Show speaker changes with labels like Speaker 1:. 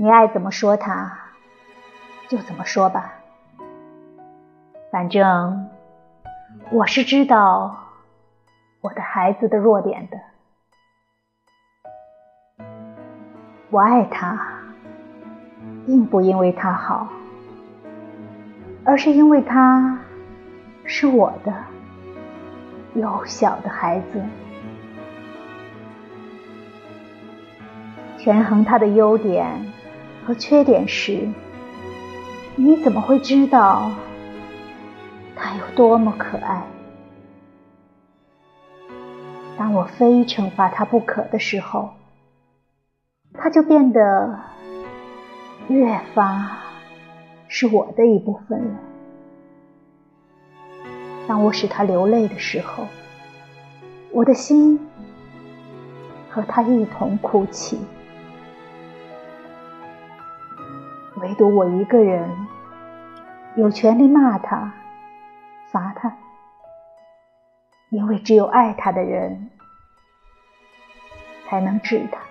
Speaker 1: 你爱怎么说他，就怎么说吧。反正我是知道我的孩子的弱点的。我爱他，并不因为他好，而是因为他是我的幼小的孩子。权衡他的优点。和缺点时，你怎么会知道他有多么可爱？当我非惩罚他不可的时候，他就变得越发是我的一部分了。当我使他流泪的时候，我的心和他一同哭泣。唯独我一个人有权利骂他、罚他，因为只有爱他的人才能治他。